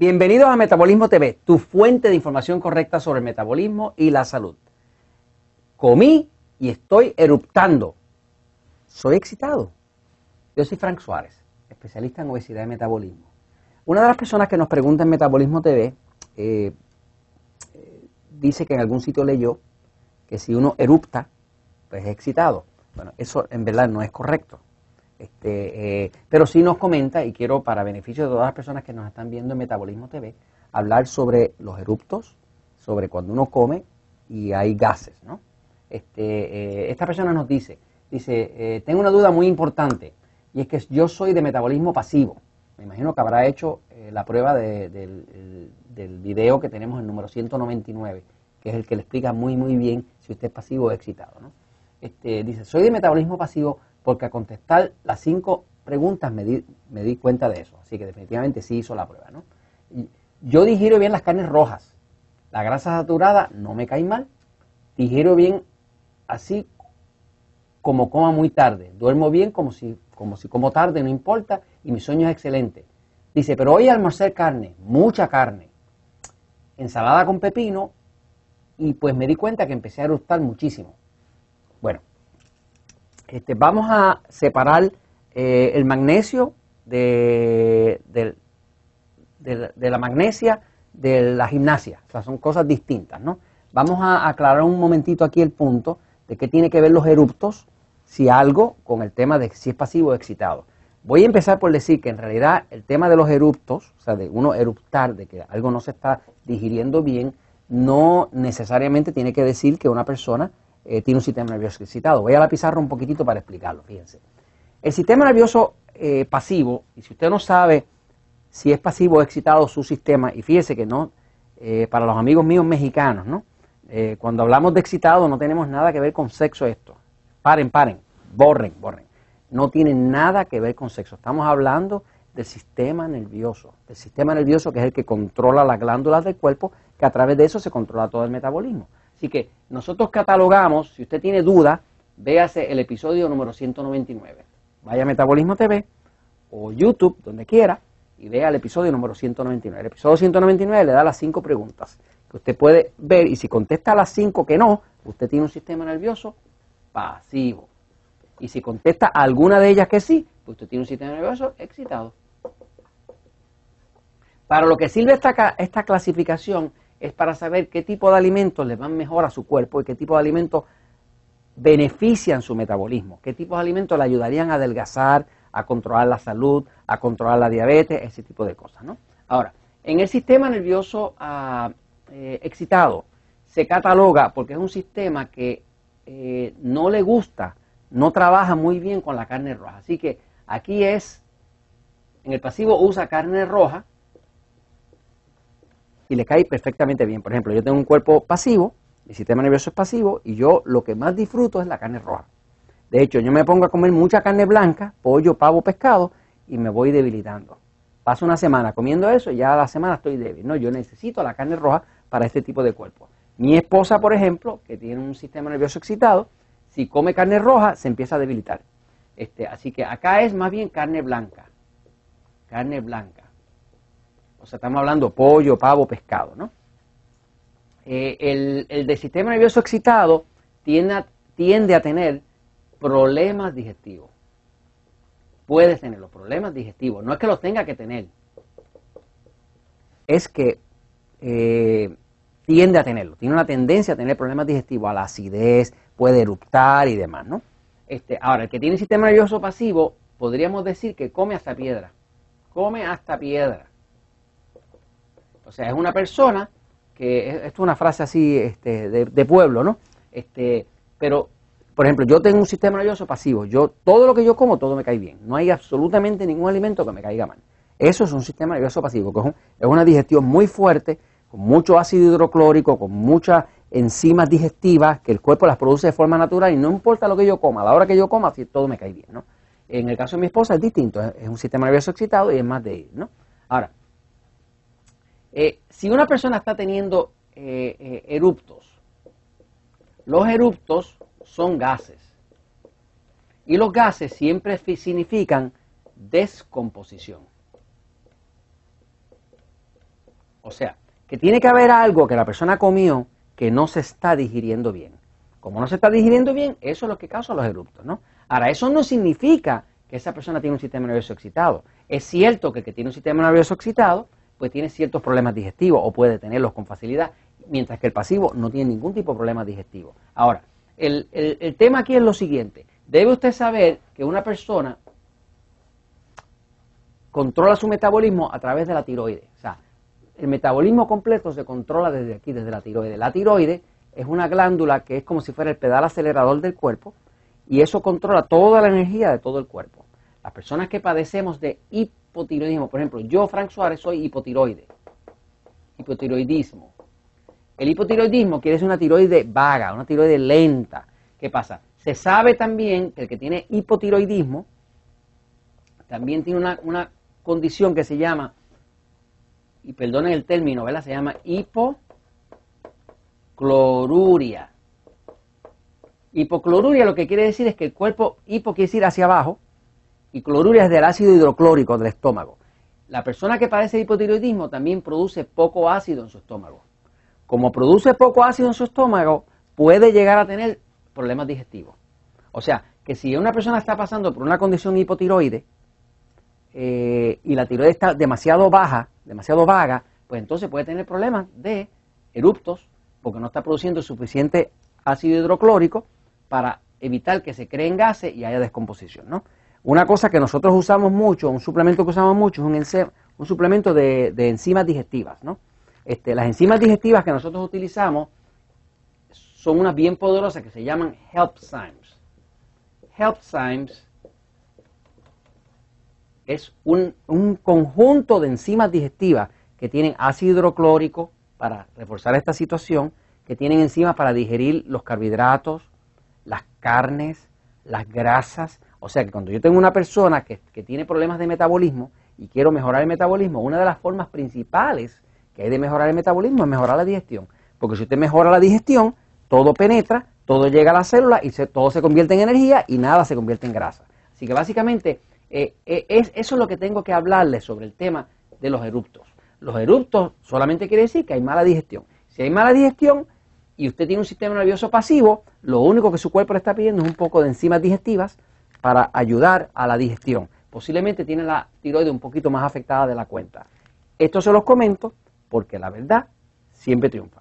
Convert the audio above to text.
Bienvenidos a Metabolismo TV, tu fuente de información correcta sobre el metabolismo y la salud. Comí y estoy eruptando. Soy excitado. Yo soy Frank Suárez, especialista en obesidad y metabolismo. Una de las personas que nos pregunta en Metabolismo TV eh, dice que en algún sitio leyó que si uno erupta, pues es excitado. Bueno, eso en verdad no es correcto. Este, eh, pero sí nos comenta, y quiero para beneficio de todas las personas que nos están viendo en Metabolismo TV, hablar sobre los eruptos, sobre cuando uno come y hay gases, ¿no? Este, eh, esta persona nos dice, dice, eh, tengo una duda muy importante, y es que yo soy de metabolismo pasivo. Me imagino que habrá hecho la prueba del, del video que tenemos en el número 199, que es el que le explica muy, muy bien si usted es pasivo o excitado, ¿no? Este, dice, soy de metabolismo pasivo porque a contestar las cinco preguntas me di, me di cuenta de eso. Así que definitivamente sí hizo la prueba. ¿no? Yo digiero bien las carnes rojas. La grasa saturada no me cae mal. Digiero bien así como coma muy tarde. Duermo bien como si, como si como tarde, no importa, y mi sueño es excelente. Dice, pero hoy almorcé carne, mucha carne, ensalada con pepino, y pues me di cuenta que empecé a eruptar muchísimo. Bueno, este, vamos a separar eh, el magnesio de, la magnesia de la gimnasia. O sea, son cosas distintas, ¿no? Vamos a aclarar un momentito aquí el punto de qué tiene que ver los eruptos, si algo, con el tema de si es pasivo o excitado. Voy a empezar por decir que en realidad el tema de los eruptos, o sea, de uno eruptar, de que algo no se está digiriendo bien, no necesariamente tiene que decir que una persona eh, tiene un sistema nervioso excitado. Voy a la pizarra un poquitito para explicarlo, fíjense. El sistema nervioso eh, pasivo, y si usted no sabe si es pasivo o excitado su sistema, y fíjese que no, eh, para los amigos míos mexicanos, ¿no? cuando hablamos de excitado no tenemos nada que ver con sexo esto. Paren, paren, borren, borren. No tiene nada que ver con sexo. Estamos hablando del sistema nervioso, del sistema nervioso que es el que controla las glándulas del cuerpo, que a través de eso se controla todo el metabolismo. Así que nosotros catalogamos, si usted tiene duda, véase el episodio número 199. Vaya a Metabolismo TV o YouTube, donde quiera, y vea el episodio número 199. El episodio 199 le da las cinco preguntas que usted puede ver y si contesta las cinco que no, usted tiene un sistema nervioso pasivo. Y si contesta alguna de ellas que sí, pues usted tiene un sistema nervioso excitado. Para lo que sirve esta, esta clasificación es para saber qué tipo de alimentos le van mejor a su cuerpo y qué tipo de alimentos benefician su metabolismo, qué tipos de alimentos le ayudarían a adelgazar, a controlar la salud, a controlar la diabetes, ese tipo de cosas. ¿no? Ahora, en el sistema nervioso ah, eh, excitado se cataloga porque es un sistema que eh, no le gusta, no trabaja muy bien con la carne roja. Así que aquí es, en el pasivo usa carne roja y le cae perfectamente bien. Por ejemplo, yo tengo un cuerpo pasivo, mi sistema nervioso es pasivo y yo lo que más disfruto es la carne roja. De hecho, yo me pongo a comer mucha carne blanca, pollo, pavo, pescado y me voy debilitando. Paso una semana comiendo eso y ya a la semana estoy débil. No, yo necesito la carne roja para este tipo de cuerpo. Mi esposa, por ejemplo, que tiene un sistema nervioso excitado, si come carne roja se empieza a debilitar. Este, así que acá es más bien carne blanca. Carne blanca. O sea, estamos hablando pollo, pavo, pescado, ¿no? Eh, el, el del sistema nervioso excitado tiende a, tener problemas digestivos. Puedes tener los problemas digestivos. No es que los tenga que tener. Es que eh, tiende a tenerlo. Tiene una tendencia a tener problemas digestivos, a la acidez, puede eruptar y demás, ¿no? Este, ahora, el que tiene sistema nervioso pasivo, podríamos decir que come hasta piedra. Come hasta piedra. O sea, es una persona que, esto es una frase así este, de, pueblo, ¿no? Este, pero, por ejemplo, yo tengo un sistema nervioso pasivo. Yo, todo lo que yo como, todo me cae bien. No hay absolutamente ningún alimento que me caiga mal. Eso es un sistema nervioso pasivo, que es, una digestión muy fuerte, con mucho ácido hidroclórico, con muchas enzimas digestivas que el cuerpo las produce de forma natural y no importa lo que yo coma, a la hora que yo coma, todo me cae bien, ¿no? En el caso de mi esposa es distinto, es, un sistema nervioso excitado y es más de ir, ¿no? Ahora, eh, si una persona está teniendo eh, eh, eruptos, los eruptos son gases. Y los gases siempre significan descomposición. O sea, que tiene que haber algo que la persona comió que no se está digiriendo bien. Como no se está digiriendo bien, eso es lo que causa los eruptos, ¿no? Ahora, eso no significa que esa persona tiene un sistema nervioso excitado. Es cierto que el que tiene un sistema nervioso excitado, pues tiene ciertos problemas digestivos o puede tenerlos con facilidad, mientras que el pasivo no tiene ningún tipo de problema digestivo. Ahora, el, el tema aquí es lo siguiente. Debe usted saber que una persona controla su metabolismo a través de la tiroides. O sea, el metabolismo completo se controla desde aquí, desde la tiroides. La tiroides es una glándula que es como si fuera el pedal acelerador del cuerpo y eso controla toda la energía de todo el cuerpo. Las personas que padecemos de hipotiroidismo, por ejemplo, yo, Frank Suárez, soy hipotiroide, hipotiroidismo. El hipotiroidismo quiere decir una tiroide vaga, una tiroide lenta. ¿Qué pasa? Se sabe también que el que tiene hipotiroidismo también tiene una, una condición que se llama, y perdonen el término, ¿verdad? Se llama hipocloruria. Hipocloruria lo que quiere decir es que el cuerpo, hipo quiere decir hacia abajo, y cloruria es del ácido hidroclórico del estómago. La persona que padece de hipotiroidismo también produce poco ácido en su estómago. Como produce poco ácido en su estómago, puede llegar a tener problemas digestivos. O sea, que si una persona está pasando por una condición hipotiroide, eh, y la tiroides está demasiado baja, demasiado vaga, pues entonces puede tener problemas de eruptos porque no está produciendo suficiente ácido hidroclórico para evitar que se creen gases y haya descomposición. ¿no? Una cosa que nosotros usamos mucho, un suplemento que usamos mucho, es un, un suplemento de, enzimas digestivas. ¿no? Este, las enzimas digestivas que nosotros utilizamos son unas bien poderosas que se llaman HelpZymes. HelpZymes es un, conjunto de enzimas digestivas que tienen ácido hidroclórico para reforzar esta situación, que tienen enzimas para digerir los carbohidratos, las carnes, las grasas. O sea que cuando yo tengo una persona que, que, tiene problemas de metabolismo y quiero mejorar el metabolismo, una de las formas principales que hay de mejorar el metabolismo es mejorar la digestión. Porque si usted mejora la digestión, todo penetra, todo llega a la célula y todo se convierte en energía y nada se convierte en grasa. Así que básicamente eh, eh, es, eso es lo que tengo que hablarles sobre el tema de los eruptos. Los eruptos solamente quiere decir que hay mala digestión. Si hay mala digestión y usted tiene un sistema nervioso pasivo, lo único que su cuerpo le está pidiendo es un poco de enzimas digestivas para ayudar a la digestión. Posiblemente tiene la tiroide un poquito más afectada de la cuenta. Esto se los comento porque la verdad siempre triunfa.